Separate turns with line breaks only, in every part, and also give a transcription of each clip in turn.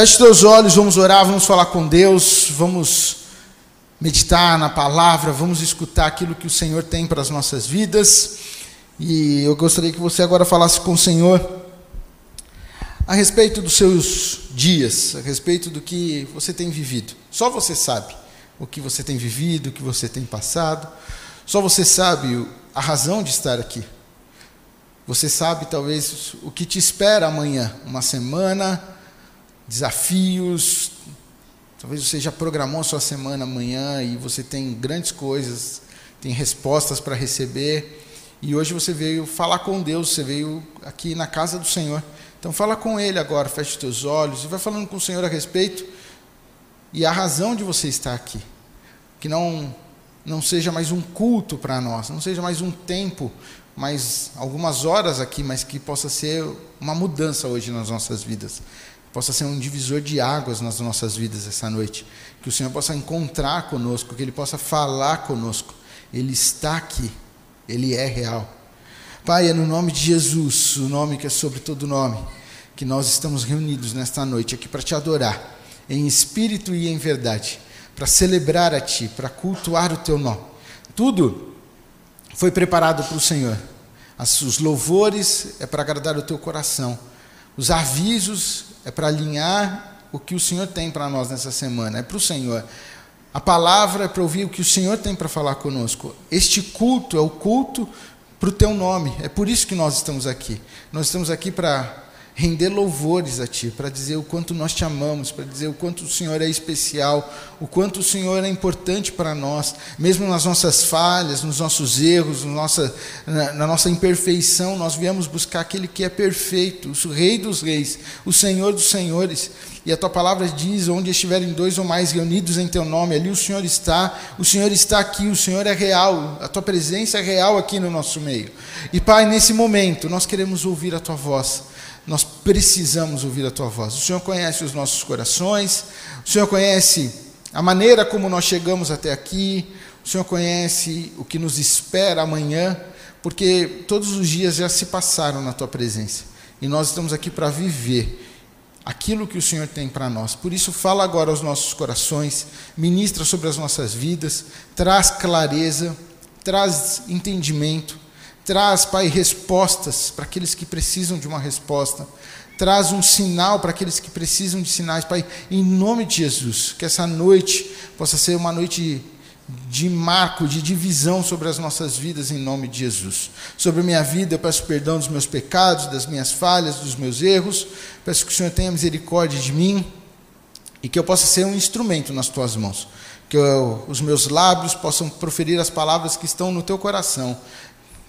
Feche teus olhos, vamos orar, vamos falar com Deus, vamos meditar na palavra, vamos escutar aquilo que o Senhor tem para as nossas vidas. E eu gostaria que você agora falasse com o Senhor a respeito dos seus dias, a respeito do que você tem vivido. Só você sabe o que você tem vivido, o que você tem passado. Só você sabe a razão de estar aqui. Você sabe talvez o que te espera amanhã, uma semana, desafios. Talvez você já programou a sua semana amanhã e você tem grandes coisas, tem respostas para receber. E hoje você veio falar com Deus, você veio aqui na casa do Senhor. Então fala com Ele agora, feche teus olhos e vai falando com o Senhor a respeito e a razão de você estar aqui. Que não não seja mais um culto para nós, não seja mais um tempo, mais algumas horas aqui, mas que possa ser uma mudança hoje nas nossas vidas possa ser um divisor de águas nas nossas vidas essa noite. Que o Senhor possa encontrar conosco, que Ele possa falar conosco. Ele está aqui, Ele é real. Pai, é no nome de Jesus, o nome que é sobre todo nome, que nós estamos reunidos nesta noite aqui para te adorar, em espírito e em verdade, para celebrar a Ti, para cultuar o Teu nome. Tudo foi preparado para o Senhor. Os louvores é para agradar o Teu coração. Os avisos é para alinhar o que o Senhor tem para nós nessa semana, é para o Senhor. A palavra é para ouvir o que o Senhor tem para falar conosco. Este culto é o culto para o teu nome, é por isso que nós estamos aqui. Nós estamos aqui para render louvores a Ti, para dizer o quanto nós te amamos, para dizer o quanto o Senhor é especial, o quanto o Senhor é importante para nós, mesmo nas nossas falhas, nos nossos erros, no nossa, na, na, nossa imperfeição, nós viemos buscar aquele que é perfeito, o Rei dos Reis, o Senhor dos Senhores. E a tua palavra diz: onde estiverem dois ou mais reunidos em teu nome, ali o Senhor está, o Senhor está aqui, o Senhor é real, a tua presença é real aqui no nosso meio. E Pai, nesse momento, nós queremos ouvir a tua voz nós precisamos ouvir a tua voz. O Senhor conhece os nossos corações, o Senhor conhece a maneira como nós chegamos até aqui, o Senhor conhece o que nos espera amanhã, porque todos os dias já se passaram na tua presença e nós estamos aqui para viver aquilo que o Senhor tem para nós. Por isso, fala agora aos nossos corações, ministra sobre as nossas vidas, traz clareza, traz entendimento Traz, Pai, respostas para aqueles que precisam de uma resposta. Traz um sinal para aqueles que precisam de sinais, Pai, em nome de Jesus. Que essa noite possa ser uma noite de marco, de divisão sobre as nossas vidas, em nome de Jesus. Sobre a minha vida, eu peço perdão dos meus pecados, das minhas falhas, dos meus erros. Peço que o Senhor tenha misericórdia de mim e que eu possa ser um instrumento nas tuas mãos. Que eu, os meus lábios possam proferir as palavras que estão no teu coração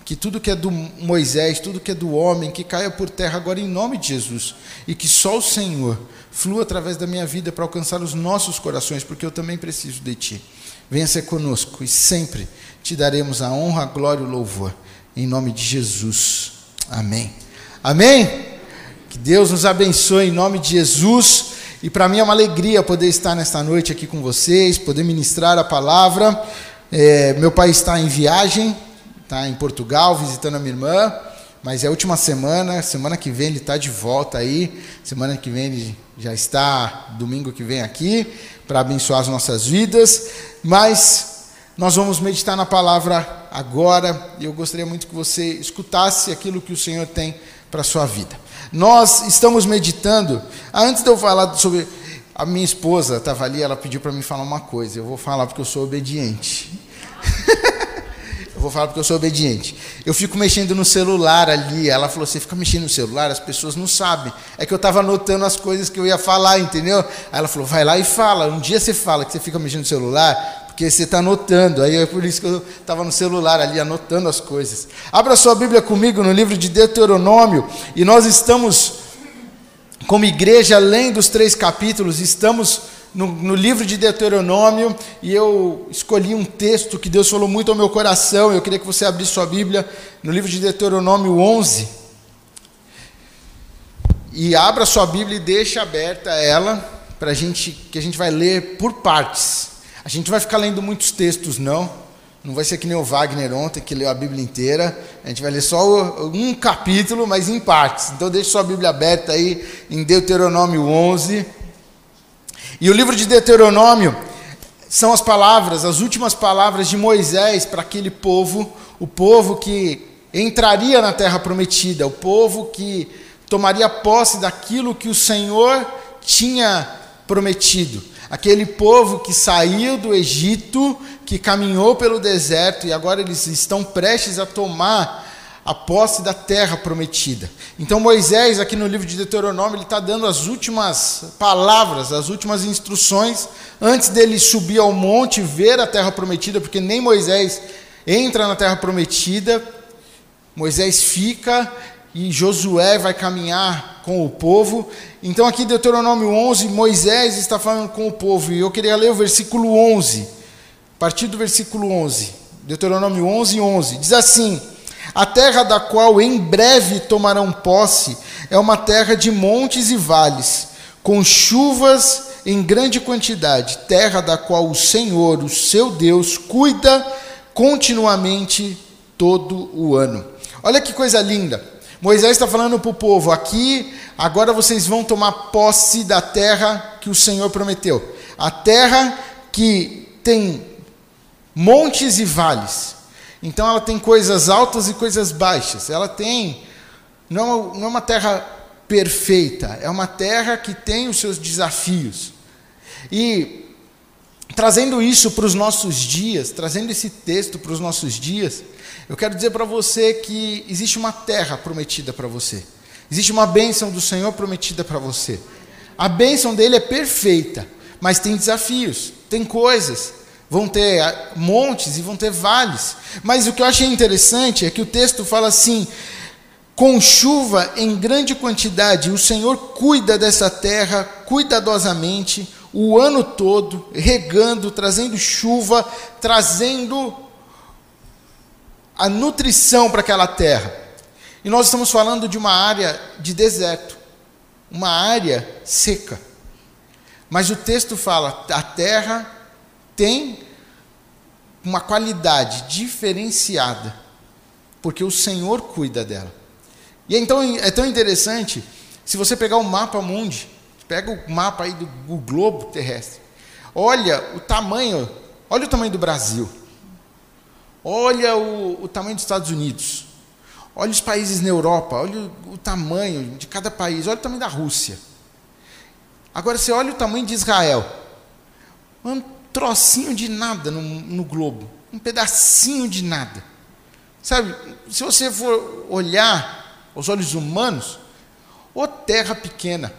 que tudo que é do Moisés, tudo que é do homem, que caia por terra agora em nome de Jesus, e que só o Senhor flua através da minha vida para alcançar os nossos corações, porque eu também preciso de Ti. Venha ser conosco e sempre te daremos a honra, a glória e o louvor, em nome de Jesus. Amém. Amém? Que Deus nos abençoe em nome de Jesus. E para mim é uma alegria poder estar nesta noite aqui com vocês, poder ministrar a palavra. É, meu pai está em viagem, está em Portugal visitando a minha irmã, mas é a última semana, semana que vem ele está de volta aí, semana que vem ele já está, domingo que vem aqui, para abençoar as nossas vidas, mas nós vamos meditar na palavra agora, e eu gostaria muito que você escutasse aquilo que o Senhor tem para a sua vida. Nós estamos meditando, antes de eu falar sobre. A minha esposa estava ali, ela pediu para mim falar uma coisa, eu vou falar porque eu sou obediente. Eu vou falar porque eu sou obediente. Eu fico mexendo no celular ali. Ela falou: Você fica mexendo no celular, as pessoas não sabem. É que eu estava anotando as coisas que eu ia falar, entendeu? Aí ela falou: Vai lá e fala. Um dia você fala que você fica mexendo no celular, porque você está anotando. Aí é por isso que eu estava no celular ali, anotando as coisas. Abra sua Bíblia comigo no livro de Deuteronômio. E nós estamos, como igreja, além dos três capítulos, estamos no, no, livro de Deuteronômio e eu escolhi um texto que Deus falou muito ao meu coração. Eu queria que você abrisse sua Bíblia no livro de Deuteronômio 11. E abra sua Bíblia e deixe aberta ela para gente que a gente vai ler por partes. A gente vai ficar lendo muitos textos, não. Não vai ser que nem o Wagner ontem, que leu a Bíblia inteira. A gente vai ler só um capítulo, mas em partes. Então deixe sua Bíblia aberta aí em Deuteronômio 11. E o livro de Deuteronômio são as palavras, as últimas palavras de Moisés para aquele povo, o povo que entraria na terra prometida, o povo que tomaria posse daquilo que o Senhor tinha prometido. Aquele povo que saiu do Egito, que caminhou pelo deserto e agora eles estão prestes a tomar a posse da terra prometida. Então Moisés, aqui no livro de Deuteronômio, ele está dando as últimas palavras, as últimas instruções, antes dele subir ao monte e ver a terra prometida, porque nem Moisés entra na terra prometida, Moisés fica e Josué vai caminhar com o povo. Então, aqui, Deuteronômio 11, Moisés está falando com o povo, e eu queria ler o versículo 11, a partir do versículo 11, Deuteronômio 11, 11, diz assim. A terra da qual em breve tomarão posse é uma terra de montes e vales, com chuvas em grande quantidade, terra da qual o Senhor, o seu Deus, cuida continuamente todo o ano. Olha que coisa linda. Moisés está falando para o povo: aqui, agora vocês vão tomar posse da terra que o Senhor prometeu. A terra que tem montes e vales. Então ela tem coisas altas e coisas baixas. Ela tem, não, não é uma terra perfeita, é uma terra que tem os seus desafios. E trazendo isso para os nossos dias, trazendo esse texto para os nossos dias, eu quero dizer para você que existe uma terra prometida para você. Existe uma bênção do Senhor prometida para você. A bênção dele é perfeita, mas tem desafios, tem coisas vão ter ah, montes e vão ter vales. Mas o que eu achei interessante é que o texto fala assim: com chuva em grande quantidade, o Senhor cuida dessa terra cuidadosamente o ano todo, regando, trazendo chuva, trazendo a nutrição para aquela terra. E nós estamos falando de uma área de deserto, uma área seca. Mas o texto fala: a terra tem uma qualidade diferenciada, porque o Senhor cuida dela. E então é tão interessante, se você pegar o mapa mundi, pega o mapa aí do, do globo terrestre, olha o tamanho, olha o tamanho do Brasil, olha o, o tamanho dos Estados Unidos, olha os países na Europa, olha o, o tamanho de cada país, olha o tamanho da Rússia. Agora você olha o tamanho de Israel. Mano, trocinho de nada no, no globo, um pedacinho de nada. Sabe, se você for olhar aos olhos humanos, ô terra pequena,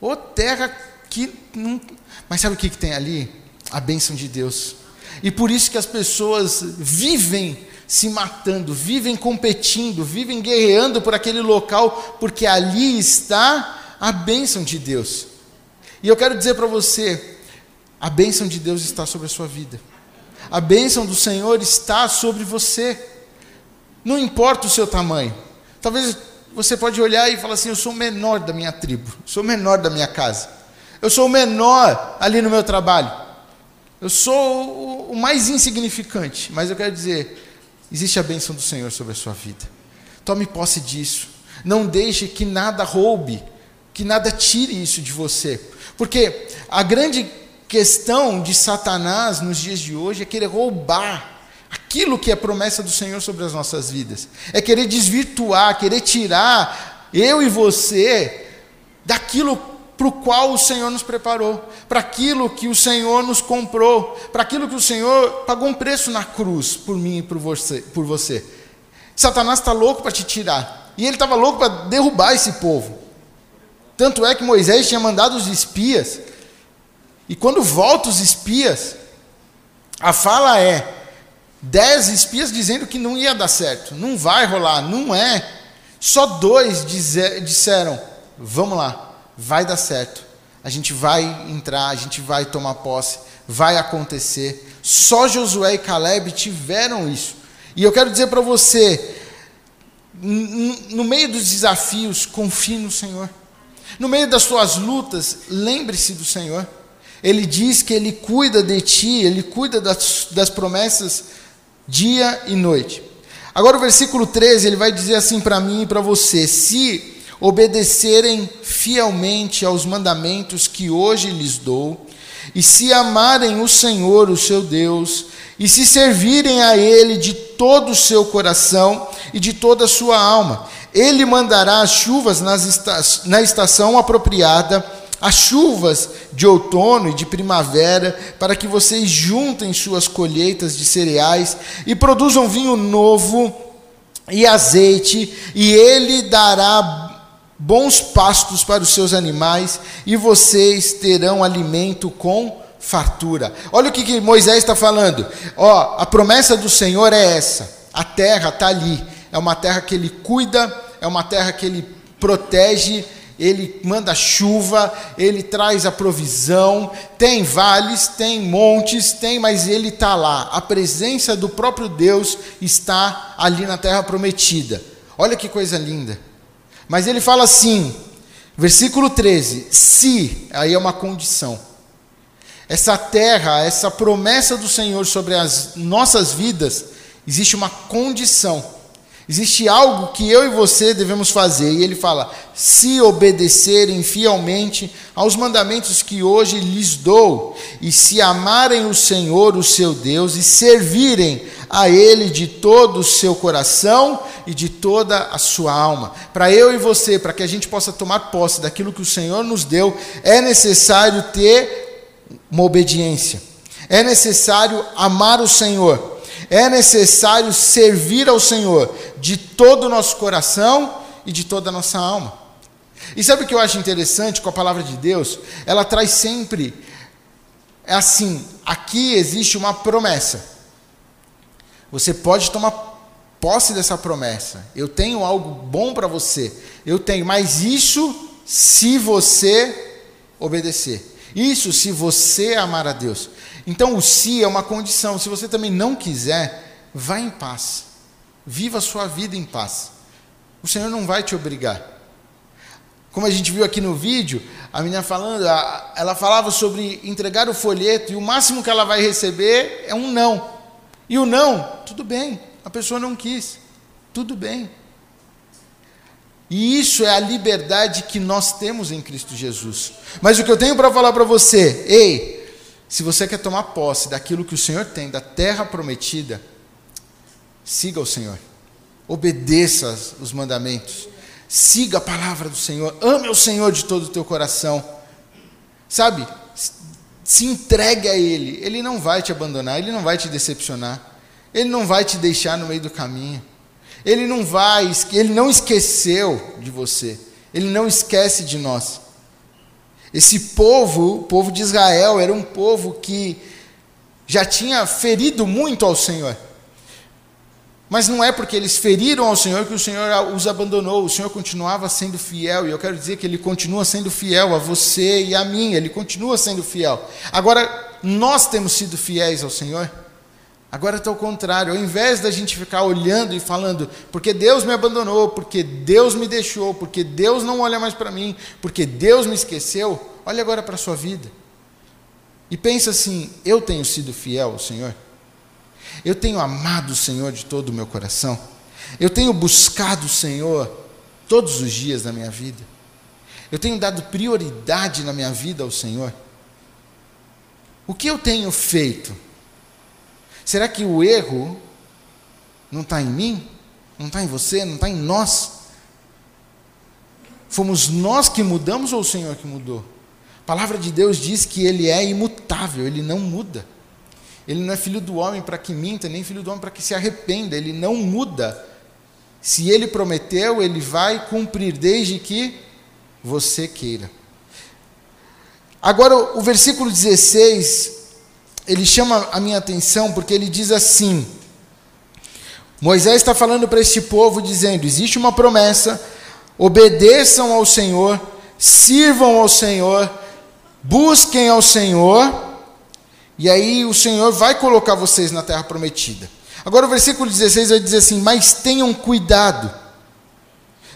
ô terra que não. Mas sabe o que, que tem ali? A bênção de Deus. E por isso que as pessoas vivem se matando, vivem competindo, vivem guerreando por aquele local, porque ali está a bênção de Deus. E eu quero dizer para você, a bênção de Deus está sobre a sua vida. A bênção do Senhor está sobre você. Não importa o seu tamanho. Talvez você pode olhar e falar assim: eu sou o menor da minha tribo, sou o menor da minha casa. Eu sou o menor ali no meu trabalho. Eu sou o mais insignificante, mas eu quero dizer, existe a bênção do Senhor sobre a sua vida. Tome posse disso. Não deixe que nada roube, que nada tire isso de você. Porque a grande questão de Satanás nos dias de hoje é querer roubar aquilo que é promessa do Senhor sobre as nossas vidas. É querer desvirtuar, querer tirar eu e você daquilo para o qual o Senhor nos preparou, para aquilo que o Senhor nos comprou, para aquilo que o Senhor pagou um preço na cruz por mim e por você. Por você. Satanás está louco para te tirar. E ele estava louco para derrubar esse povo. Tanto é que Moisés tinha mandado os espias e quando voltam os espias, a fala é: dez espias dizendo que não ia dar certo, não vai rolar, não é. Só dois disseram: vamos lá, vai dar certo. A gente vai entrar, a gente vai tomar posse, vai acontecer. Só Josué e Caleb tiveram isso. E eu quero dizer para você, no meio dos desafios, confie no Senhor. No meio das suas lutas, lembre-se do Senhor. Ele diz que ele cuida de ti, ele cuida das, das promessas dia e noite. Agora o versículo 13, ele vai dizer assim para mim e para você: se obedecerem fielmente aos mandamentos que hoje lhes dou, e se amarem o Senhor, o seu Deus, e se servirem a Ele de todo o seu coração e de toda a sua alma, Ele mandará as chuvas na estação apropriada, as chuvas de outono e de primavera, para que vocês juntem suas colheitas de cereais e produzam vinho novo e azeite, e Ele dará bons pastos para os seus animais, e vocês terão alimento com fartura. Olha o que, que Moisés está falando. Ó, a promessa do Senhor é essa. A terra está ali. É uma terra que ele cuida, é uma terra que ele protege, ele manda chuva, ele traz a provisão. Tem vales, tem montes, tem, mas ele está lá. A presença do próprio Deus está ali na terra prometida. Olha que coisa linda. Mas ele fala assim, versículo 13: se, aí é uma condição. Essa terra, essa promessa do Senhor sobre as nossas vidas, existe uma condição. Existe algo que eu e você devemos fazer. E ele fala: se obedecerem fielmente aos mandamentos que hoje lhes dou, e se amarem o Senhor, o seu Deus, e servirem a Ele de todo o seu coração e de toda a sua alma. Para eu e você, para que a gente possa tomar posse daquilo que o Senhor nos deu, é necessário ter uma obediência, é necessário amar o Senhor, é necessário servir ao Senhor de todo o nosso coração e de toda a nossa alma. E sabe o que eu acho interessante com a palavra de Deus? Ela traz sempre, é assim, aqui existe uma promessa. Você pode tomar posse dessa promessa. Eu tenho algo bom para você. Eu tenho, mas isso se você obedecer. Isso se você amar a Deus. Então o se é uma condição. Se você também não quiser, vá em paz. Viva a sua vida em paz. O Senhor não vai te obrigar. Como a gente viu aqui no vídeo, a menina falando, ela falava sobre entregar o folheto e o máximo que ela vai receber é um não. E o não, tudo bem, a pessoa não quis, tudo bem. E isso é a liberdade que nós temos em Cristo Jesus. Mas o que eu tenho para falar para você, ei, se você quer tomar posse daquilo que o Senhor tem, da terra prometida, siga o Senhor, obedeça os mandamentos, siga a palavra do Senhor, ame o Senhor de todo o teu coração, sabe? se entregue a Ele. Ele não vai te abandonar, Ele não vai te decepcionar, Ele não vai te deixar no meio do caminho. Ele não vai, Ele não esqueceu de você, Ele não esquece de nós. Esse povo, o povo de Israel, era um povo que já tinha ferido muito ao Senhor. Mas não é porque eles feriram ao Senhor que o Senhor os abandonou. O Senhor continuava sendo fiel. E eu quero dizer que Ele continua sendo fiel a você e a mim. Ele continua sendo fiel. Agora, nós temos sido fiéis ao Senhor. Agora está o contrário. Ao invés da gente ficar olhando e falando, porque Deus me abandonou, porque Deus me deixou, porque Deus não olha mais para mim, porque Deus me esqueceu, olha agora para a sua vida. E pensa assim: eu tenho sido fiel ao Senhor? Eu tenho amado o Senhor de todo o meu coração. Eu tenho buscado o Senhor todos os dias da minha vida. Eu tenho dado prioridade na minha vida ao Senhor. O que eu tenho feito? Será que o erro não está em mim? Não está em você? Não está em nós? Fomos nós que mudamos ou o Senhor que mudou? A palavra de Deus diz que Ele é imutável, Ele não muda. Ele não é filho do homem para que minta, nem filho do homem para que se arrependa. Ele não muda. Se ele prometeu, ele vai cumprir, desde que você queira. Agora, o versículo 16, ele chama a minha atenção porque ele diz assim: Moisés está falando para este povo, dizendo: existe uma promessa, obedeçam ao Senhor, sirvam ao Senhor, busquem ao Senhor e aí o Senhor vai colocar vocês na terra prometida. Agora o versículo 16 vai dizer assim: Mas tenham cuidado,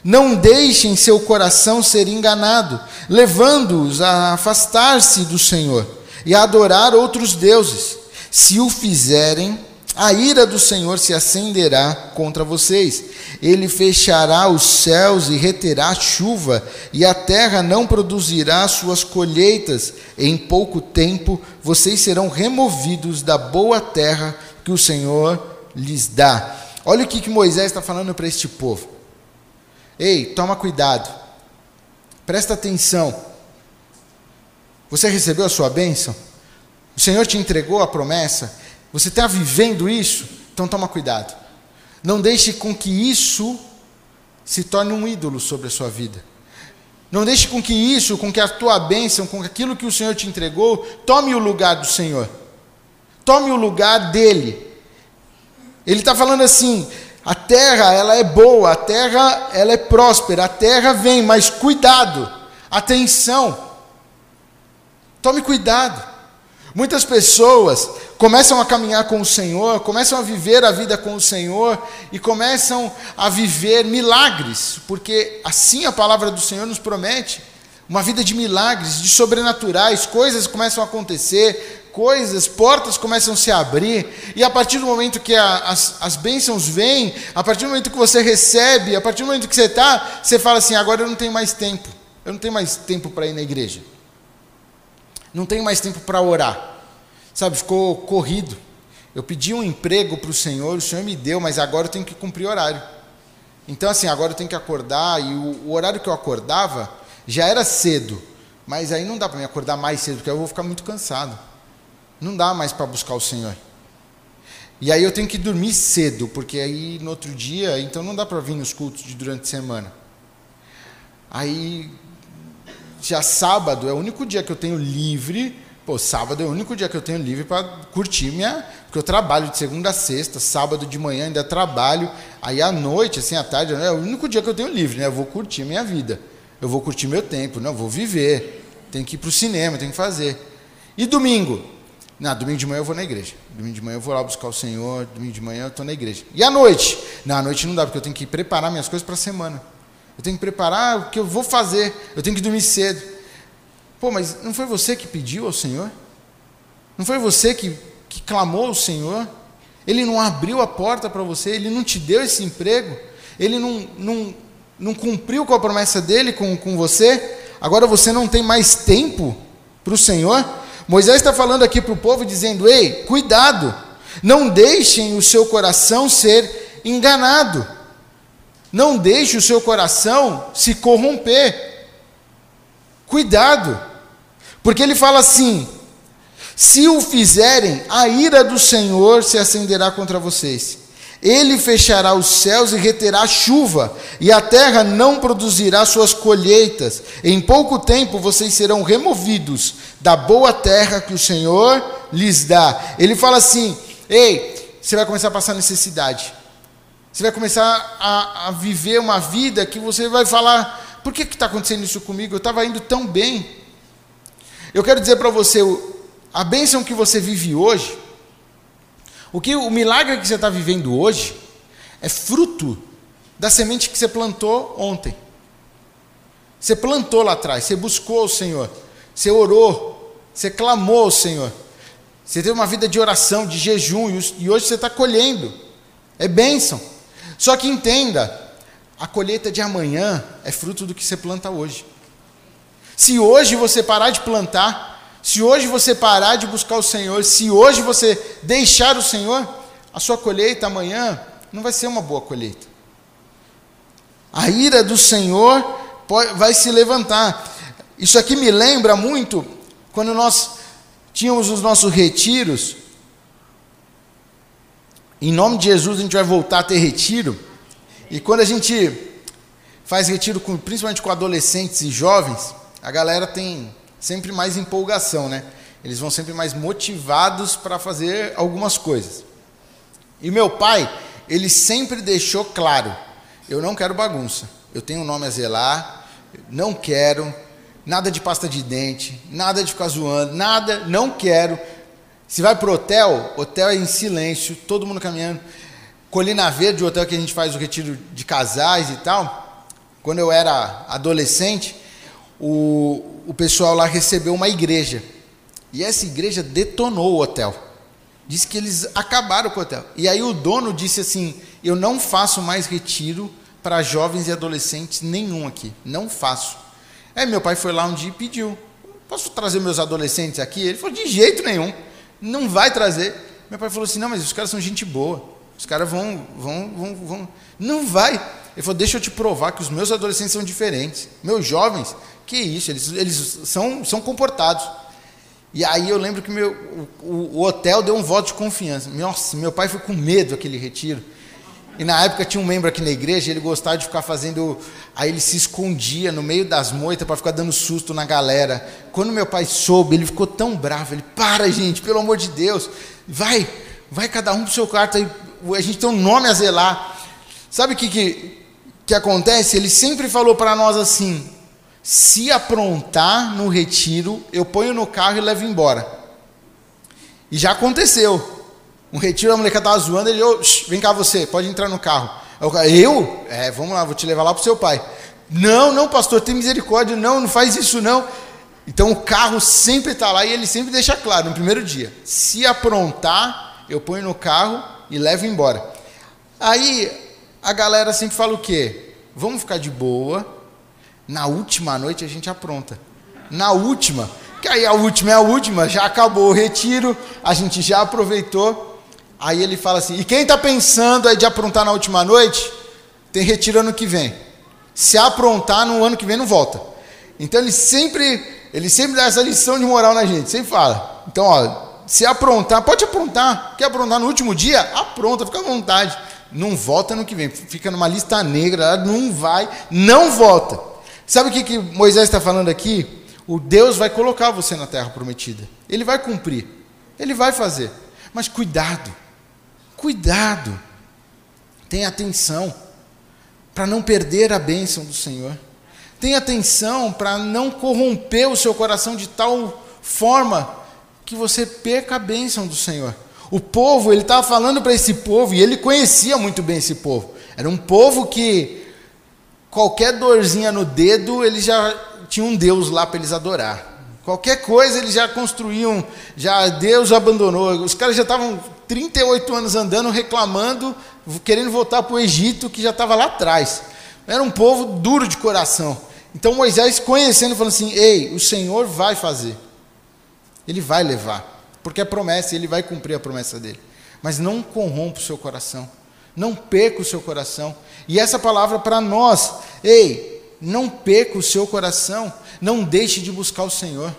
não deixem seu coração ser enganado, levando-os a afastar-se do Senhor e adorar outros deuses. Se o fizerem, a ira do Senhor se acenderá contra vocês. Ele fechará os céus e reterá chuva, e a terra não produzirá suas colheitas. Em pouco tempo vocês serão removidos da boa terra que o Senhor lhes dá. Olha o que, que Moisés está falando para este povo. Ei, toma cuidado. Presta atenção. Você recebeu a sua bênção? O Senhor te entregou a promessa? Você está vivendo isso? Então toma cuidado. Não deixe com que isso se torne um ídolo sobre a sua vida. Não deixe com que isso, com que a tua bênção, com aquilo que o Senhor te entregou, tome o lugar do Senhor. Tome o lugar dele. Ele está falando assim: a terra ela é boa, a terra ela é próspera, a terra vem, mas cuidado, atenção. Tome cuidado. Muitas pessoas começam a caminhar com o Senhor, começam a viver a vida com o Senhor e começam a viver milagres, porque assim a palavra do Senhor nos promete uma vida de milagres, de sobrenaturais, coisas começam a acontecer, coisas, portas começam a se abrir, e a partir do momento que a, as, as bênçãos vêm, a partir do momento que você recebe, a partir do momento que você está, você fala assim: agora eu não tenho mais tempo, eu não tenho mais tempo para ir na igreja. Não tenho mais tempo para orar. Sabe, ficou corrido. Eu pedi um emprego para o Senhor, o Senhor me deu, mas agora eu tenho que cumprir horário. Então, assim, agora eu tenho que acordar, e o, o horário que eu acordava já era cedo, mas aí não dá para me acordar mais cedo, porque eu vou ficar muito cansado. Não dá mais para buscar o Senhor. E aí eu tenho que dormir cedo, porque aí no outro dia, então não dá para vir nos cultos de durante a semana. Aí já sábado é o único dia que eu tenho livre. Pô, sábado é o único dia que eu tenho livre para curtir minha. Porque eu trabalho de segunda a sexta, sábado de manhã ainda trabalho. Aí à noite, assim, à tarde, é o único dia que eu tenho livre, né? Eu vou curtir minha vida. Eu vou curtir meu tempo, não, eu vou viver. Tenho que ir para o cinema, tenho que fazer. E domingo? Não, domingo de manhã eu vou na igreja. Domingo de manhã eu vou lá buscar o Senhor. Domingo de manhã eu estou na igreja. E à noite? À noite não dá, porque eu tenho que preparar minhas coisas para a semana. Eu tenho que preparar o que eu vou fazer. Eu tenho que dormir cedo. Pô, mas não foi você que pediu ao Senhor? Não foi você que, que clamou ao Senhor? Ele não abriu a porta para você? Ele não te deu esse emprego? Ele não, não, não cumpriu com a promessa dele com, com você? Agora você não tem mais tempo para o Senhor? Moisés está falando aqui para o povo, dizendo: Ei, cuidado, não deixem o seu coração ser enganado. Não deixe o seu coração se corromper. Cuidado, porque ele fala assim: se o fizerem, a ira do Senhor se acenderá contra vocês. Ele fechará os céus e reterá chuva, e a terra não produzirá suas colheitas. Em pouco tempo vocês serão removidos da boa terra que o Senhor lhes dá. Ele fala assim: ei, você vai começar a passar necessidade. Você vai começar a, a viver uma vida que você vai falar: por que está acontecendo isso comigo? Eu estava indo tão bem. Eu quero dizer para você: a bênção que você vive hoje, o, que, o milagre que você está vivendo hoje, é fruto da semente que você plantou ontem. Você plantou lá atrás, você buscou o Senhor, você orou, você clamou ao Senhor. Você teve uma vida de oração, de jejum, e hoje você está colhendo. É bênção. Só que entenda, a colheita de amanhã é fruto do que você planta hoje. Se hoje você parar de plantar, se hoje você parar de buscar o Senhor, se hoje você deixar o Senhor, a sua colheita amanhã não vai ser uma boa colheita. A ira do Senhor vai se levantar. Isso aqui me lembra muito quando nós tínhamos os nossos retiros em nome de Jesus, a gente vai voltar a ter retiro. E quando a gente faz retiro, com, principalmente com adolescentes e jovens, a galera tem sempre mais empolgação, né? Eles vão sempre mais motivados para fazer algumas coisas. E meu pai, ele sempre deixou claro: eu não quero bagunça. Eu tenho um nome a zelar, não quero nada de pasta de dente, nada de ficar zoando, nada, não quero. Se vai para o hotel, hotel é em silêncio, todo mundo caminhando. Colina Verde, o hotel que a gente faz o retiro de casais e tal. Quando eu era adolescente, o, o pessoal lá recebeu uma igreja. E essa igreja detonou o hotel. Diz que eles acabaram com o hotel. E aí o dono disse assim: Eu não faço mais retiro para jovens e adolescentes nenhum aqui. Não faço. Aí meu pai foi lá um dia e pediu: Posso trazer meus adolescentes aqui? Ele falou: De jeito nenhum. Não vai trazer. Meu pai falou assim: Não, mas os caras são gente boa. Os caras vão, vão, vão, vão. Não vai. Ele falou: Deixa eu te provar que os meus adolescentes são diferentes. Meus jovens, que isso, eles, eles são, são comportados. E aí eu lembro que meu, o, o, hotel deu um voto de confiança. Nossa, meu pai foi com medo aquele retiro. E na época tinha um membro aqui na igreja, ele gostava de ficar fazendo. Aí ele se escondia no meio das moitas para ficar dando susto na galera. Quando meu pai soube, ele ficou tão bravo. Ele, para, gente, pelo amor de Deus. Vai, vai cada um pro seu quarto aí. A gente tem um nome a zelar. Sabe o que, que, que acontece? Ele sempre falou para nós assim: se aprontar no retiro, eu ponho no carro e levo embora. E já aconteceu. Um retiro, a molecada estava zoando, ele, oh, vem cá você, pode entrar no carro. Eu? É, vamos lá, vou te levar lá para o seu pai. Não, não, pastor, tem misericórdia, não, não faz isso não. Então o carro sempre está lá e ele sempre deixa claro no primeiro dia: se aprontar, eu ponho no carro e levo embora. Aí a galera sempre fala o quê? Vamos ficar de boa, na última noite a gente apronta. Na última, que aí a última é a última, já acabou o retiro, a gente já aproveitou. Aí ele fala assim: e quem está pensando aí de aprontar na última noite, tem retiro ano que vem. Se aprontar no ano que vem, não volta. Então ele sempre, ele sempre dá essa lição de moral na gente, sempre fala. Então, ó, se aprontar, pode aprontar. Quer aprontar no último dia? Apronta, fica à vontade. Não volta no que vem, fica numa lista negra, não vai, não volta. Sabe o que, que Moisés está falando aqui? O Deus vai colocar você na terra prometida. Ele vai cumprir. Ele vai fazer. Mas cuidado. Cuidado. Tenha atenção para não perder a bênção do Senhor. Tenha atenção para não corromper o seu coração de tal forma que você perca a bênção do Senhor. O povo, ele estava falando para esse povo, e ele conhecia muito bem esse povo. Era um povo que qualquer dorzinha no dedo, eles já tinham um Deus lá para eles adorar. Qualquer coisa eles já construíam, já Deus abandonou. Os caras já estavam 38 anos andando, reclamando, querendo voltar para o Egito, que já estava lá atrás. Era um povo duro de coração. Então Moisés, conhecendo, falou assim: Ei, o Senhor vai fazer. Ele vai levar. Porque é promessa, ele vai cumprir a promessa dele. Mas não corrompa o seu coração. Não perca o seu coração. E essa palavra para nós, ei, não perca o seu coração, não deixe de buscar o Senhor,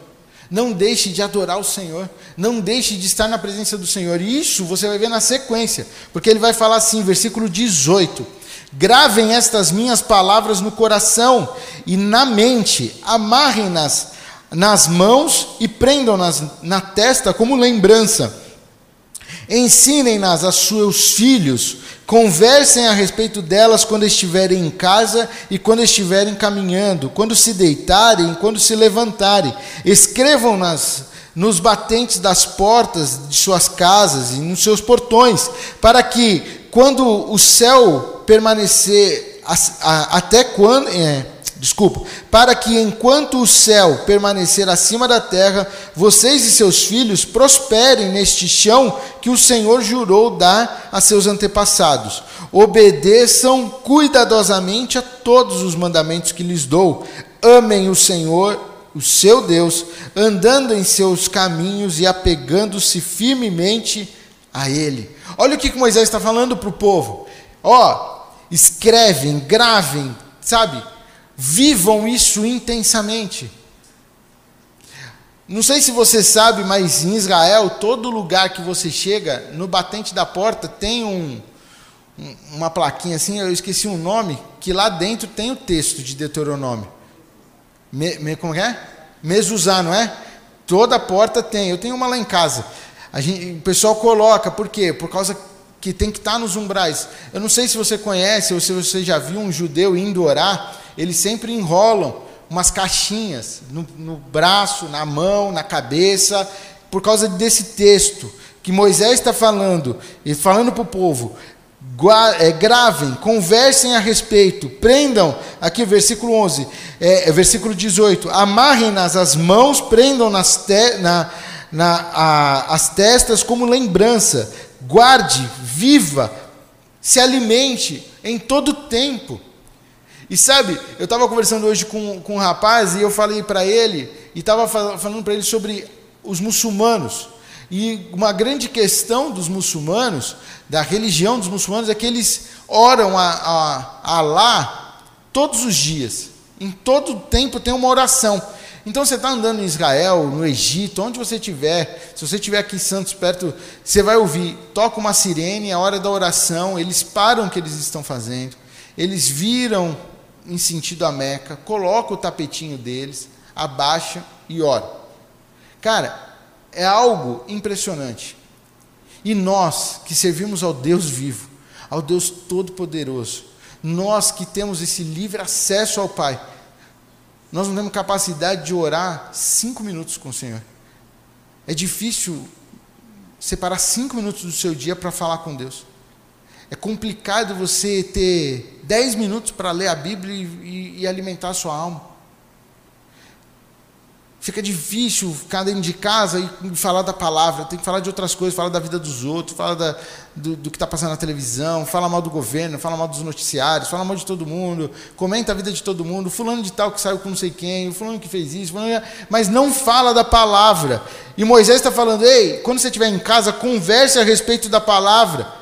não deixe de adorar o Senhor, não deixe de estar na presença do Senhor. E isso você vai ver na sequência, porque ele vai falar assim, versículo 18: Gravem estas minhas palavras no coração e na mente, amarrem-nas nas mãos e prendam-nas na testa como lembrança. Ensinem-nas a seus filhos Conversem a respeito delas quando estiverem em casa e quando estiverem caminhando, quando se deitarem, quando se levantarem. Escrevam-nas nos batentes das portas de suas casas e nos seus portões, para que, quando o céu permanecer, até quando. É, desculpa, para que enquanto o céu permanecer acima da terra, vocês e seus filhos prosperem neste chão que o Senhor jurou dar a seus antepassados. Obedeçam cuidadosamente a todos os mandamentos que lhes dou. Amem o Senhor, o seu Deus, andando em seus caminhos e apegando-se firmemente a Ele. Olha o que Moisés está falando para o povo. Ó, escrevem, gravem, sabe? Vivam isso intensamente. Não sei se você sabe, mas em Israel, todo lugar que você chega, no batente da porta tem um, uma plaquinha assim, eu esqueci um nome, que lá dentro tem o texto de Deuteronômio. Me, me, como é? Mezuzá, não é? Toda porta tem. Eu tenho uma lá em casa. Gente, o pessoal coloca, por quê? Por causa que tem que estar nos umbrais. Eu não sei se você conhece ou se você já viu um judeu indo orar eles sempre enrolam umas caixinhas no, no braço, na mão, na cabeça, por causa desse texto que Moisés está falando, e falando para o povo, é, gravem, conversem a respeito, prendam, aqui versículo 11, é, é, versículo 18, amarrem-nas as mãos, prendam nas te, na, na, a, as testas como lembrança. Guarde, viva, se alimente em todo tempo. E sabe, eu estava conversando hoje com, com um rapaz e eu falei para ele, e estava falando para ele sobre os muçulmanos. E uma grande questão dos muçulmanos, da religião dos muçulmanos, é que eles oram a, a, a Alá todos os dias. Em todo tempo tem uma oração. Então você está andando em Israel, no Egito, onde você estiver, se você estiver aqui em Santos perto, você vai ouvir, toca uma sirene, é a hora da oração, eles param o que eles estão fazendo, eles viram em sentido a Meca, colocam o tapetinho deles, abaixa e ora. Cara, é algo impressionante. E nós que servimos ao Deus vivo, ao Deus Todo-Poderoso, nós que temos esse livre acesso ao Pai, nós não temos capacidade de orar cinco minutos com o Senhor. É difícil separar cinco minutos do seu dia para falar com Deus. É complicado você ter dez minutos para ler a Bíblia e, e, e alimentar a sua alma. Fica difícil ficar dentro de casa e falar da palavra, tem que falar de outras coisas, falar da vida dos outros, falar da, do, do, que está passando na televisão, fala mal do governo, fala mal dos noticiários, fala mal de todo mundo, comenta a vida de todo mundo, fulano de tal que saiu com não sei quem, fulano que fez isso, fulano, mas não fala da palavra. E Moisés está falando, ei, quando você estiver em casa, converse a respeito da palavra.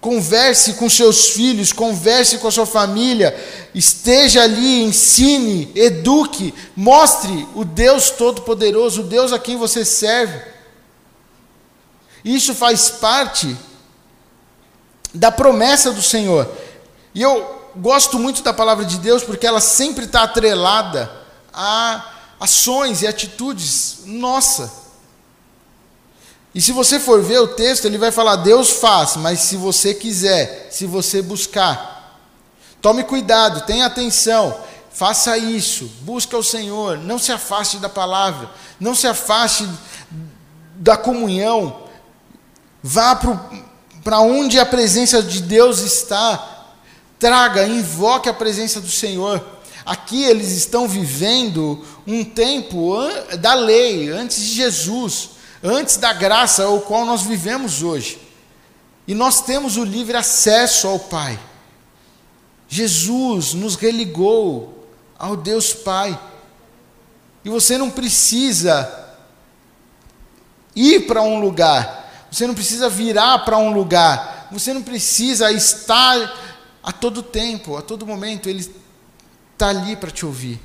Converse com seus filhos, converse com a sua família, esteja ali, ensine, eduque, mostre o Deus Todo-Poderoso, o Deus a quem você serve. Isso faz parte da promessa do Senhor. E eu gosto muito da palavra de Deus porque ela sempre está atrelada a ações e atitudes nossa. E se você for ver o texto, ele vai falar: Deus faz, mas se você quiser, se você buscar. Tome cuidado, tenha atenção, faça isso, busca o Senhor, não se afaste da palavra, não se afaste da comunhão, vá para onde a presença de Deus está, traga, invoque a presença do Senhor. Aqui eles estão vivendo um tempo da lei, antes de Jesus antes da graça ao qual nós vivemos hoje. E nós temos o livre acesso ao Pai. Jesus nos religou ao Deus Pai. E você não precisa ir para um lugar, você não precisa virar para um lugar, você não precisa estar a todo tempo, a todo momento, Ele está ali para te ouvir.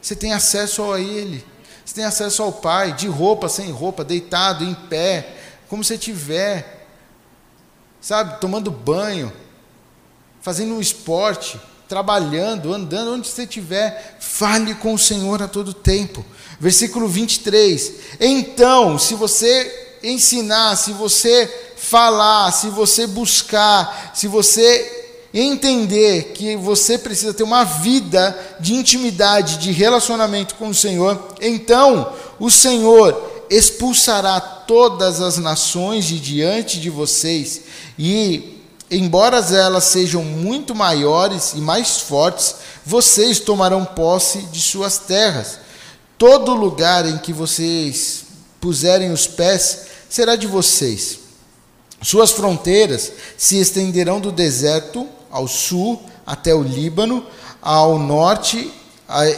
Você tem acesso a Ele. Você tem acesso ao Pai, de roupa, sem roupa, deitado, em pé, como você estiver, sabe, tomando banho, fazendo um esporte, trabalhando, andando, onde você estiver, fale com o Senhor a todo tempo. Versículo 23. Então, se você ensinar, se você falar, se você buscar, se você entender que você precisa ter uma vida de intimidade, de relacionamento com o Senhor, então o Senhor expulsará todas as nações de diante de vocês e embora elas sejam muito maiores e mais fortes, vocês tomarão posse de suas terras. Todo lugar em que vocês puserem os pés será de vocês. Suas fronteiras se estenderão do deserto ao sul até o Líbano, ao norte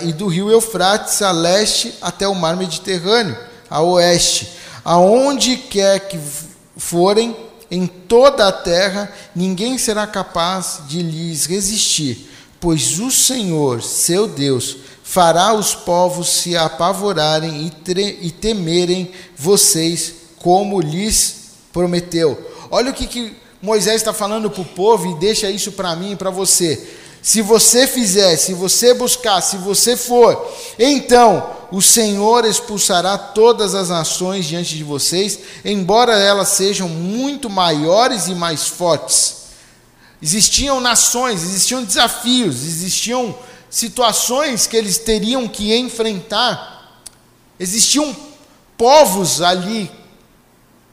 e do rio Eufrates a leste até o mar Mediterrâneo, a oeste. Aonde quer que forem, em toda a terra, ninguém será capaz de lhes resistir, pois o Senhor, seu Deus, fará os povos se apavorarem e, e temerem vocês, como lhes prometeu. Olha o que, que Moisés está falando para o povo e deixa isso para mim e para você. Se você fizer, se você buscar, se você for, então o Senhor expulsará todas as nações diante de vocês, embora elas sejam muito maiores e mais fortes. Existiam nações, existiam desafios, existiam situações que eles teriam que enfrentar. Existiam povos ali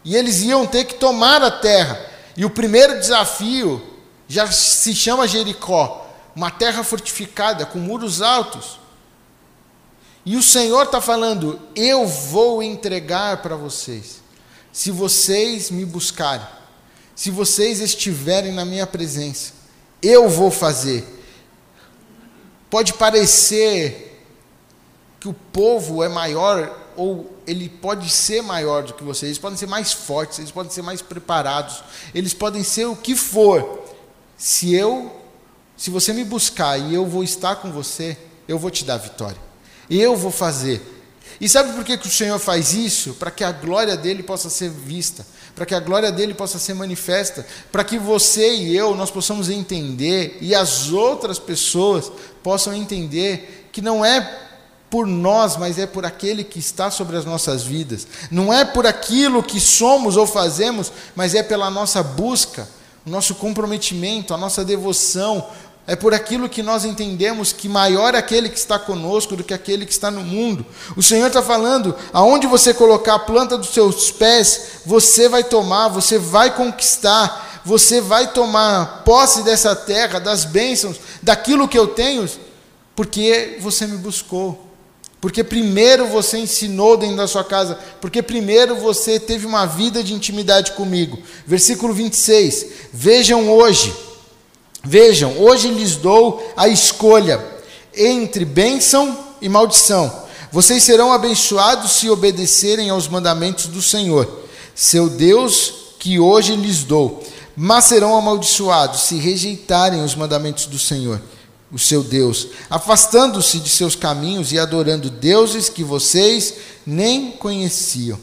e eles iam ter que tomar a terra. E o primeiro desafio já se chama Jericó, uma terra fortificada com muros altos. E o Senhor está falando: eu vou entregar para vocês, se vocês me buscarem, se vocês estiverem na minha presença, eu vou fazer. Pode parecer que o povo é maior, ou ele pode ser maior do que vocês, eles podem ser mais fortes, eles podem ser mais preparados, eles podem ser o que for. Se eu, se você me buscar e eu vou estar com você, eu vou te dar vitória. Eu vou fazer. E sabe por que, que o Senhor faz isso? Para que a glória dele possa ser vista, para que a glória dele possa ser manifesta, para que você e eu nós possamos entender e as outras pessoas possam entender que não é por nós, mas é por aquele que está sobre as nossas vidas. Não é por aquilo que somos ou fazemos, mas é pela nossa busca, o nosso comprometimento, a nossa devoção, é por aquilo que nós entendemos que maior é aquele que está conosco do que aquele que está no mundo. O Senhor está falando: aonde você colocar a planta dos seus pés, você vai tomar, você vai conquistar, você vai tomar posse dessa terra, das bênçãos, daquilo que eu tenho, porque você me buscou. Porque primeiro você ensinou dentro da sua casa, porque primeiro você teve uma vida de intimidade comigo. Versículo 26. Vejam hoje, vejam, hoje lhes dou a escolha entre bênção e maldição. Vocês serão abençoados se obedecerem aos mandamentos do Senhor, seu Deus, que hoje lhes dou, mas serão amaldiçoados se rejeitarem os mandamentos do Senhor o seu Deus, afastando-se de seus caminhos e adorando deuses que vocês nem conheciam.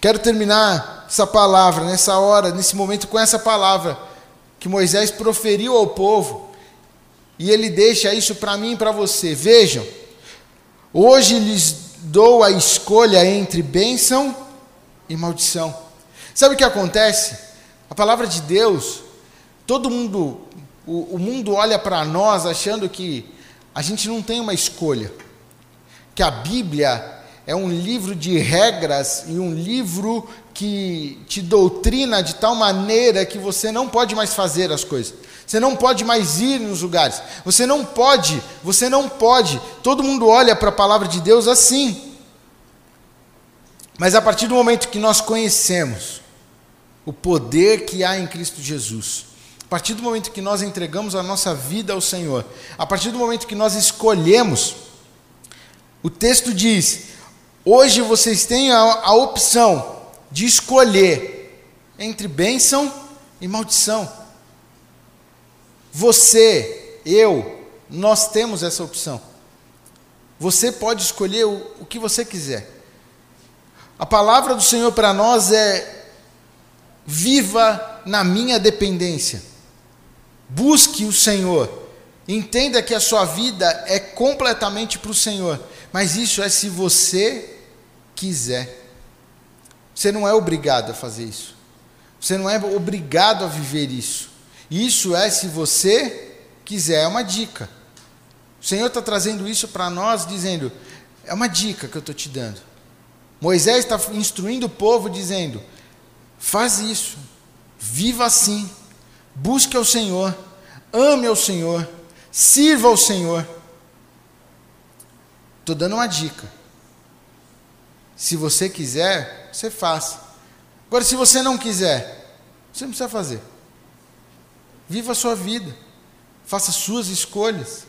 Quero terminar essa palavra, nessa hora, nesse momento, com essa palavra que Moisés proferiu ao povo, e ele deixa isso para mim e para você. Vejam, hoje lhes dou a escolha entre bênção e maldição. Sabe o que acontece? A palavra de Deus, todo mundo o, o mundo olha para nós achando que a gente não tem uma escolha, que a Bíblia é um livro de regras e um livro que te doutrina de tal maneira que você não pode mais fazer as coisas. Você não pode mais ir nos lugares. Você não pode, você não pode. Todo mundo olha para a palavra de Deus assim. Mas a partir do momento que nós conhecemos o poder que há em Cristo Jesus, a partir do momento que nós entregamos a nossa vida ao Senhor, a partir do momento que nós escolhemos, o texto diz: hoje vocês têm a, a opção de escolher entre bênção e maldição. Você, eu, nós temos essa opção. Você pode escolher o, o que você quiser. A palavra do Senhor para nós é: viva na minha dependência. Busque o Senhor. Entenda que a sua vida é completamente para o Senhor. Mas isso é se você quiser. Você não é obrigado a fazer isso. Você não é obrigado a viver isso. Isso é se você quiser. É uma dica. O Senhor está trazendo isso para nós, dizendo: é uma dica que eu estou te dando. Moisés está instruindo o povo, dizendo: faz isso, viva assim. Busque ao Senhor, ame ao Senhor, sirva ao Senhor. Estou dando uma dica. Se você quiser, você faça. Agora, se você não quiser, você não precisa fazer. Viva a sua vida. Faça suas escolhas.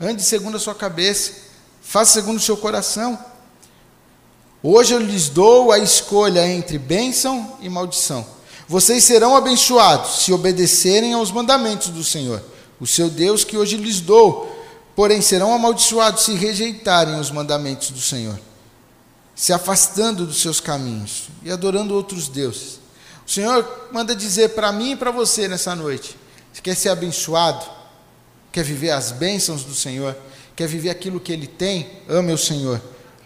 Ande segundo a sua cabeça. Faça segundo o seu coração. Hoje eu lhes dou a escolha entre bênção e maldição. Vocês serão abençoados se obedecerem aos mandamentos do Senhor, o seu Deus que hoje lhes dou. Porém, serão amaldiçoados se rejeitarem os mandamentos do Senhor, se afastando dos seus caminhos e adorando outros deuses. O Senhor manda dizer para mim e para você nessa noite: você quer ser abençoado? Quer viver as bênçãos do Senhor? Quer viver aquilo que Ele tem? Ame o Senhor.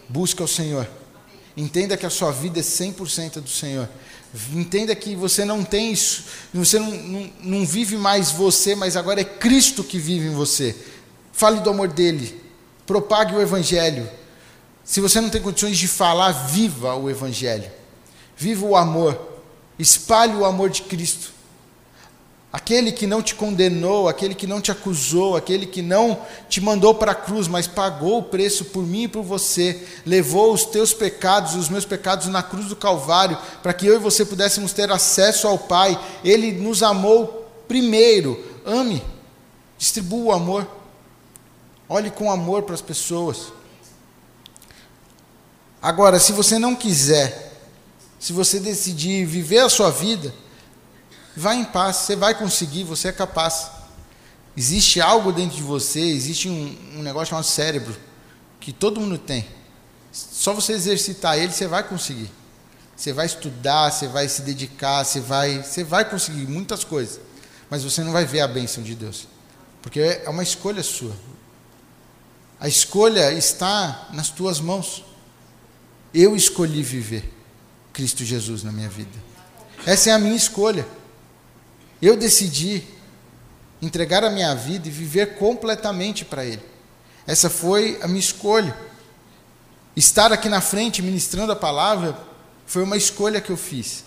Busca o Senhor. Entenda que a sua vida é 100% do Senhor. Entenda que você não tem isso, você não, não, não, vive mais você, mas agora é Cristo que vive em você. Fale do amor dele, propague o Evangelho. Se você não tem condições de falar, viva o Evangelho, viva o amor, espalhe o amor de Cristo. Aquele que não te condenou, aquele que não te acusou, aquele que não te mandou para a cruz, mas pagou o preço por mim e por você, levou os teus pecados, os meus pecados na cruz do Calvário, para que eu e você pudéssemos ter acesso ao Pai. Ele nos amou primeiro. Ame, distribua o amor, olhe com amor para as pessoas. Agora, se você não quiser, se você decidir viver a sua vida, Vá em paz, você vai conseguir, você é capaz. Existe algo dentro de você, existe um, um negócio chamado cérebro, que todo mundo tem. Só você exercitar ele, você vai conseguir. Você vai estudar, você vai se dedicar, você vai, você vai conseguir muitas coisas. Mas você não vai ver a bênção de Deus. Porque é uma escolha sua. A escolha está nas tuas mãos. Eu escolhi viver Cristo Jesus na minha vida. Essa é a minha escolha. Eu decidi entregar a minha vida e viver completamente para Ele. Essa foi a minha escolha. Estar aqui na frente ministrando a palavra foi uma escolha que eu fiz.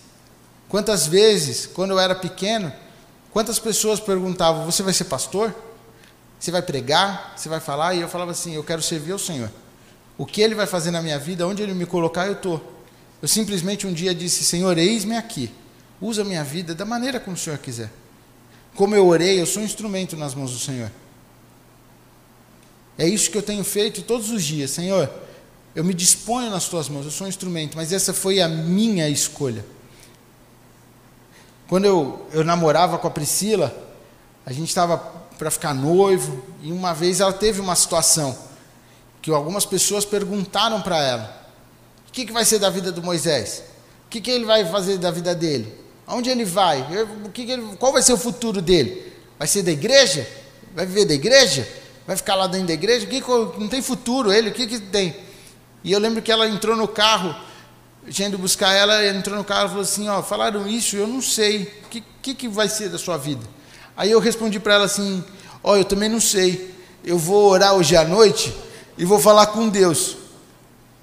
Quantas vezes, quando eu era pequeno, quantas pessoas perguntavam: Você vai ser pastor? Você vai pregar? Você vai falar? E eu falava assim: Eu quero servir ao Senhor. O que Ele vai fazer na minha vida, onde Ele me colocar, eu estou. Eu simplesmente um dia disse: Senhor, eis-me aqui. Usa a minha vida da maneira como o Senhor quiser. Como eu orei, eu sou um instrumento nas mãos do Senhor. É isso que eu tenho feito todos os dias. Senhor, eu me disponho nas tuas mãos, eu sou um instrumento, mas essa foi a minha escolha. Quando eu, eu namorava com a Priscila, a gente estava para ficar noivo, e uma vez ela teve uma situação que algumas pessoas perguntaram para ela: o que, que vai ser da vida do Moisés? O que, que ele vai fazer da vida dele? Aonde ele vai? O que ele, qual vai ser o futuro dele? Vai ser da igreja? Vai viver da igreja? Vai ficar lá dentro da igreja? Que, não tem futuro ele, o que, que tem? E eu lembro que ela entrou no carro, ido buscar ela, entrou no carro e falou assim: Ó, falaram isso, eu não sei, o que, que, que vai ser da sua vida? Aí eu respondi para ela assim: Ó, eu também não sei, eu vou orar hoje à noite e vou falar com Deus.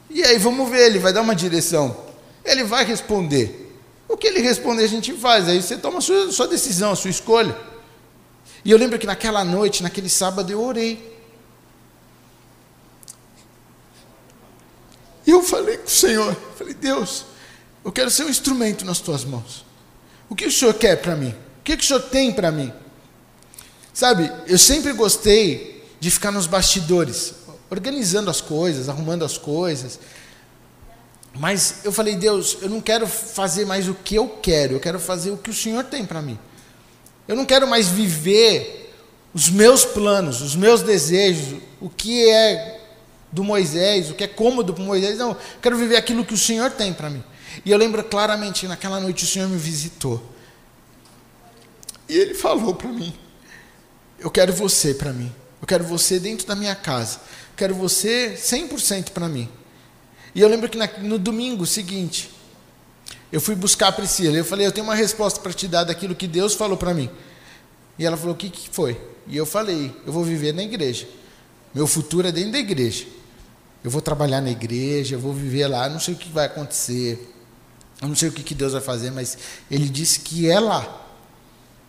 E aí vamos ver, ele vai dar uma direção, ele vai responder. O que ele responder, a gente faz. Aí você toma a sua, sua decisão, a sua escolha. E eu lembro que naquela noite, naquele sábado, eu orei. E eu falei com o Senhor, falei, Deus, eu quero ser um instrumento nas tuas mãos. O que o Senhor quer para mim? O que, que o Senhor tem para mim? Sabe, eu sempre gostei de ficar nos bastidores, organizando as coisas, arrumando as coisas, mas eu falei, Deus, eu não quero fazer mais o que eu quero, eu quero fazer o que o Senhor tem para mim. Eu não quero mais viver os meus planos, os meus desejos, o que é do Moisés, o que é cômodo para Moisés. Não, eu quero viver aquilo que o Senhor tem para mim. E eu lembro claramente, naquela noite o Senhor me visitou. E Ele falou para mim: Eu quero você para mim. Eu quero você dentro da minha casa. Eu quero você 100% para mim. E eu lembro que no domingo seguinte, eu fui buscar a Priscila. Eu falei, eu tenho uma resposta para te dar daquilo que Deus falou para mim. E ela falou, o que, que foi? E eu falei, eu vou viver na igreja. Meu futuro é dentro da igreja. Eu vou trabalhar na igreja, eu vou viver lá, não sei o que vai acontecer. Eu não sei o que, que Deus vai fazer, mas Ele disse que é lá.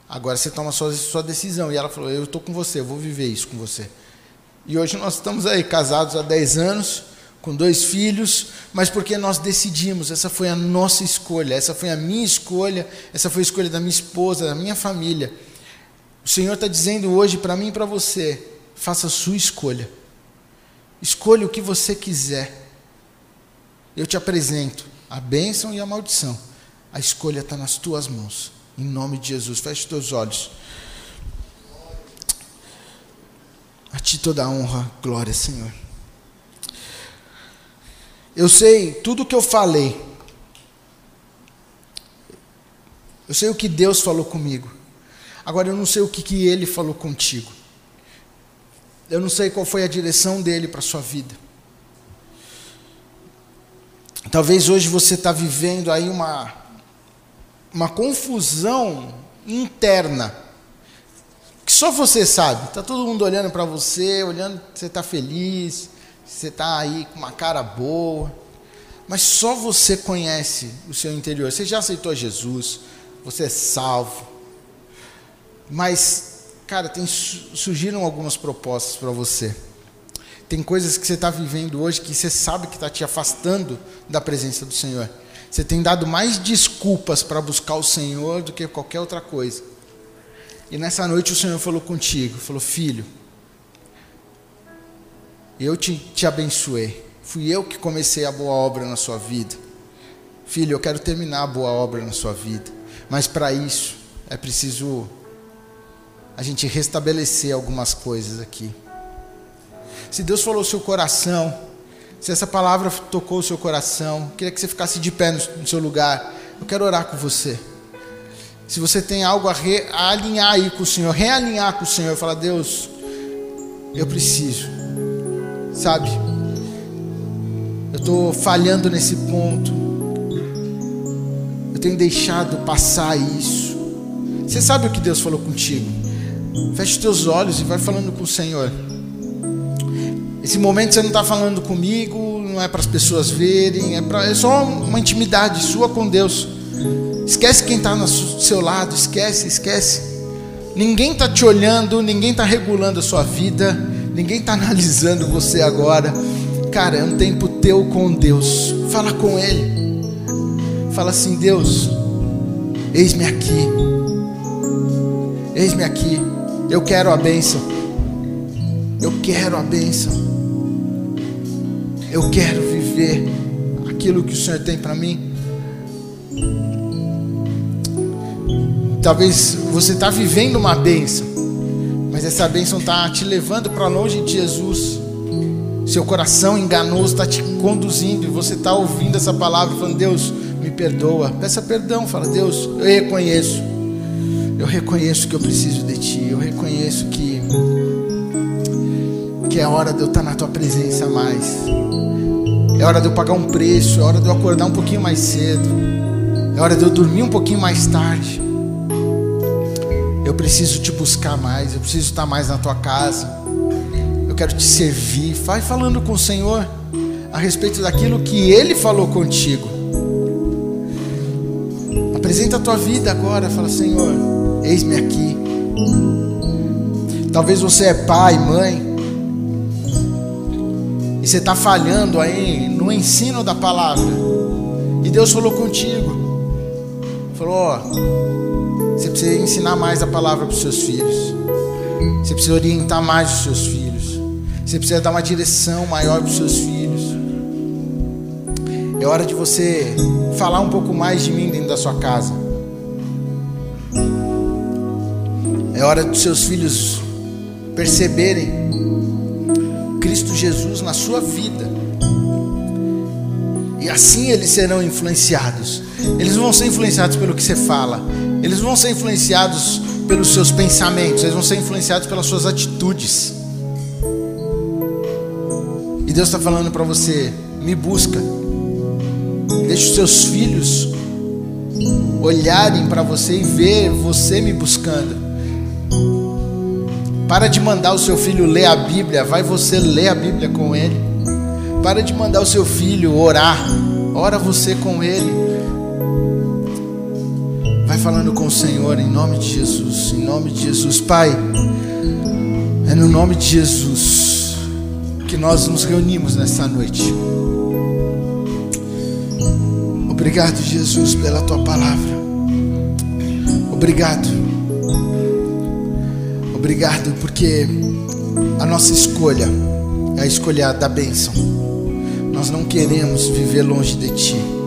Agora você toma sua, sua decisão. E ela falou, eu estou com você, eu vou viver isso com você. E hoje nós estamos aí casados há 10 anos com dois filhos, mas porque nós decidimos, essa foi a nossa escolha, essa foi a minha escolha, essa foi a escolha da minha esposa, da minha família. O Senhor está dizendo hoje para mim e para você: faça a sua escolha, escolha o que você quiser. Eu te apresento a bênção e a maldição, a escolha está nas tuas mãos, em nome de Jesus. Feche os teus olhos. A ti toda a honra, glória, Senhor. Eu sei tudo o que eu falei. Eu sei o que Deus falou comigo. Agora eu não sei o que, que Ele falou contigo. Eu não sei qual foi a direção dele para a sua vida. Talvez hoje você está vivendo aí uma, uma confusão interna. Que só você sabe. Está todo mundo olhando para você, olhando, você está feliz você está aí com uma cara boa, mas só você conhece o seu interior. Você já aceitou Jesus, você é salvo. Mas, cara, tem, surgiram algumas propostas para você. Tem coisas que você está vivendo hoje que você sabe que está te afastando da presença do Senhor. Você tem dado mais desculpas para buscar o Senhor do que qualquer outra coisa. E nessa noite o Senhor falou contigo, falou, filho, eu te, te abençoei. Fui eu que comecei a boa obra na sua vida. Filho, eu quero terminar a boa obra na sua vida. Mas para isso é preciso a gente restabelecer algumas coisas aqui. Se Deus falou o seu coração, se essa palavra tocou o seu coração, queria que você ficasse de pé no, seu lugar. Eu quero orar com você. Se você tem algo a, re, a alinhar aí com o Senhor, realinhar com o Senhor, falar, Deus, eu preciso, sabe? Eu estou falhando nesse ponto. Eu tenho deixado passar isso. Você sabe o que Deus falou contigo? Feche os teus olhos e vai falando com o Senhor. Esse momento você não está falando comigo, não é para as pessoas verem, é, pra, é só uma intimidade sua com Deus. Esquece quem está no seu lado, esquece, esquece. Ninguém está te olhando, ninguém está regulando a sua vida, ninguém está analisando você agora. Cara, é um tempo teu com Deus. Fala com Ele. Fala assim: Deus, eis-me aqui. Eis-me aqui. Eu quero a bênção. Eu quero a bênção. Eu quero viver aquilo que o Senhor tem para mim. Talvez você está vivendo uma bênção, mas essa bênção está te levando para longe de Jesus. Seu coração enganoso está te conduzindo e você está ouvindo essa palavra falando: Deus, me perdoa. Peça perdão, fala: Deus, eu reconheço. Eu reconheço que eu preciso de Ti. Eu reconheço que que é hora de eu estar na Tua presença mais. É hora de eu pagar um preço, é hora de eu acordar um pouquinho mais cedo. É hora de eu dormir um pouquinho mais tarde. Eu preciso te buscar mais, eu preciso estar mais na tua casa. Eu quero te servir. Vai falando com o Senhor a respeito daquilo que ele falou contigo. Apresenta a tua vida agora, fala: Senhor, eis-me aqui. Talvez você é pai, mãe, e você está falhando aí no ensino da palavra, e Deus falou contigo, falou: ó, você precisa ensinar mais a palavra para os seus filhos, você precisa orientar mais os seus filhos, você precisa dar uma direção maior para os seus filhos. É hora de você falar um pouco mais de mim dentro da sua casa. É hora dos seus filhos perceberem Cristo Jesus na sua vida. E assim eles serão influenciados. Eles vão ser influenciados pelo que você fala, eles vão ser influenciados pelos seus pensamentos, eles vão ser influenciados pelas suas atitudes. E Deus está falando para você: me busca, deixe os seus filhos olharem para você e ver você me buscando. Para de mandar o seu filho ler a Bíblia, vai você ler a Bíblia com ele. Para de mandar o seu filho orar, ora você com ele. Vai falando com o Senhor em nome de Jesus, em nome de Jesus, Pai. É no nome de Jesus que nós nos reunimos nessa noite. Obrigado, Jesus, pela tua palavra. Obrigado Obrigado porque a nossa escolha é a escolha da bênção. Nós não queremos viver longe de Ti.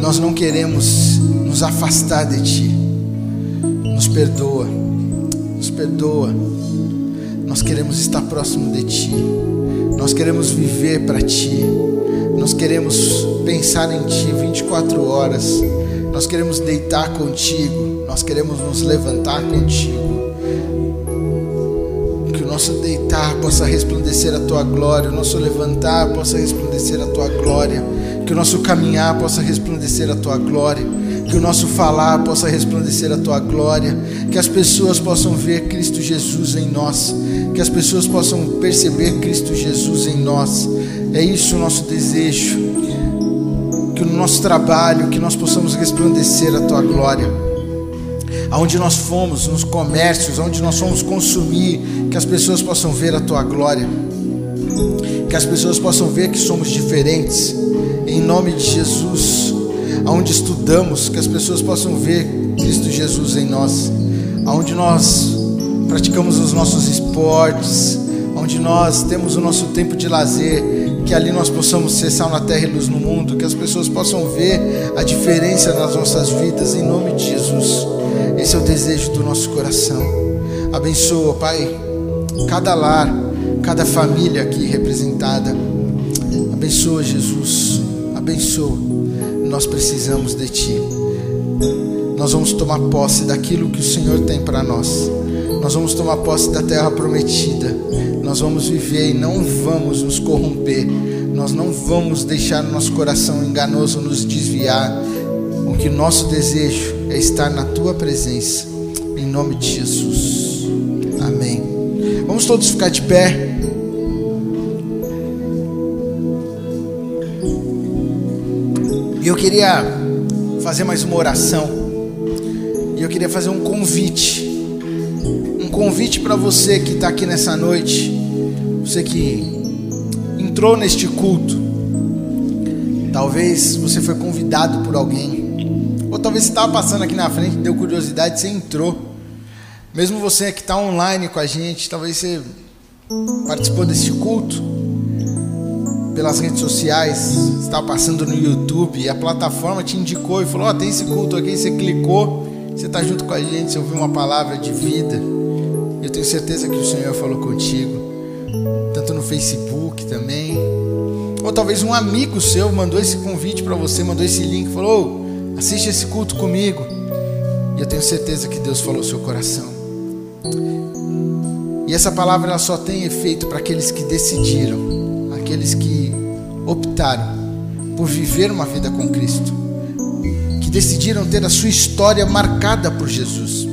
Nós não queremos nos afastar de Ti. Nos perdoa, nos perdoa. Nós queremos estar próximo de Ti. Nós queremos viver para Ti. Nós queremos pensar em Ti 24 horas. Nós queremos deitar contigo. Nós queremos nos levantar contigo nosso deitar possa resplandecer a tua glória, o nosso levantar possa resplandecer a tua glória, que o nosso caminhar possa resplandecer a tua glória, que o nosso falar possa resplandecer a tua glória, que as pessoas possam ver Cristo Jesus em nós, que as pessoas possam perceber Cristo Jesus em nós. É isso o nosso desejo. Que no nosso trabalho, que nós possamos resplandecer a tua glória aonde nós fomos, nos comércios, aonde nós fomos consumir, que as pessoas possam ver a tua glória, que as pessoas possam ver que somos diferentes, em nome de Jesus, aonde estudamos, que as pessoas possam ver Cristo Jesus em nós, aonde nós praticamos os nossos esportes, onde nós temos o nosso tempo de lazer, que ali nós possamos ser sal na terra e luz no mundo, que as pessoas possam ver a diferença nas nossas vidas, em nome de Jesus. Esse é o desejo do nosso coração. Abençoa, Pai, cada lar, cada família aqui representada. Abençoa, Jesus. Abençoa. Nós precisamos de Ti. Nós vamos tomar posse daquilo que o Senhor tem para nós. Nós vamos tomar posse da terra prometida. Nós vamos viver e não vamos nos corromper. Nós não vamos deixar nosso coração enganoso nos desviar. O que nosso desejo é estar na tua presença. Em nome de Jesus. Amém. Vamos todos ficar de pé. E eu queria fazer mais uma oração. E eu queria fazer um convite convite para você que está aqui nessa noite, você que entrou neste culto. Talvez você foi convidado por alguém, talvez você estava passando aqui na frente, deu curiosidade, você entrou. Mesmo você que está online com a gente, talvez você participou desse culto pelas redes sociais, estava passando no YouTube a plataforma te indicou e falou: Ó, oh, tem esse culto aqui, você clicou, você está junto com a gente, você ouviu uma palavra de vida. Eu tenho certeza que o Senhor falou contigo, tanto no Facebook também. Ou talvez um amigo seu mandou esse convite para você, mandou esse link, falou: assiste esse culto comigo. E eu tenho certeza que Deus falou seu coração. E essa palavra ela só tem efeito para aqueles que decidiram, aqueles que optaram por viver uma vida com Cristo, que decidiram ter a sua história marcada por Jesus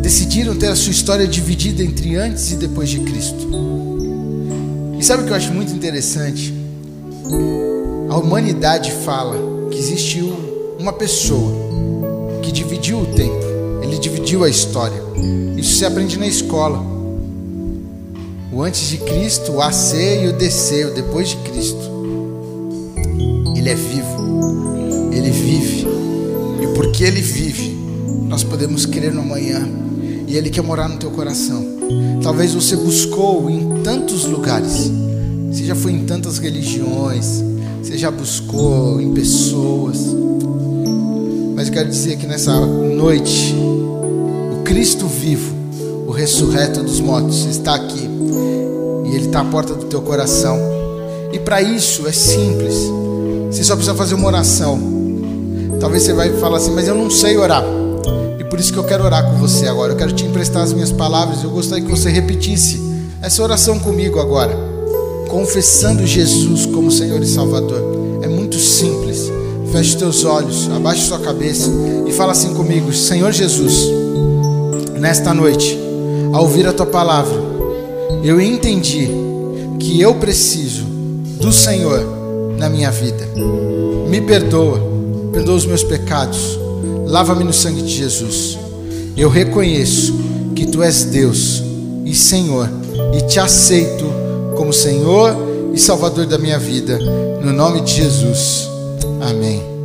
decidiram ter a sua história dividida entre antes e depois de Cristo. E sabe o que eu acho muito interessante? A humanidade fala que existiu uma pessoa que dividiu o tempo, ele dividiu a história. Isso se aprende na escola. O antes de Cristo, o AC e o DC, o depois de Cristo. Ele é vivo, ele vive, e porque ele vive, nós podemos crer no amanhã e Ele quer morar no teu coração. Talvez você buscou em tantos lugares, você já foi em tantas religiões, você já buscou em pessoas, mas eu quero dizer que nessa noite, o Cristo vivo, o ressurreto dos mortos, está aqui e Ele está à porta do teu coração. E para isso é simples, você só precisa fazer uma oração. Talvez você vai falar assim, mas eu não sei orar. Por isso que eu quero orar com você agora. Eu quero te emprestar as minhas palavras. Eu gostaria que você repetisse essa oração comigo agora, confessando Jesus como Senhor e Salvador. É muito simples. Feche teus olhos, abaixe sua cabeça e fala assim comigo: Senhor Jesus, nesta noite, ao ouvir a tua palavra, eu entendi que eu preciso do Senhor na minha vida. Me perdoa, perdoa os meus pecados Lava-me no sangue de Jesus. Eu reconheço que tu és Deus e Senhor e te aceito como Senhor e Salvador da minha vida. No nome de Jesus. Amém.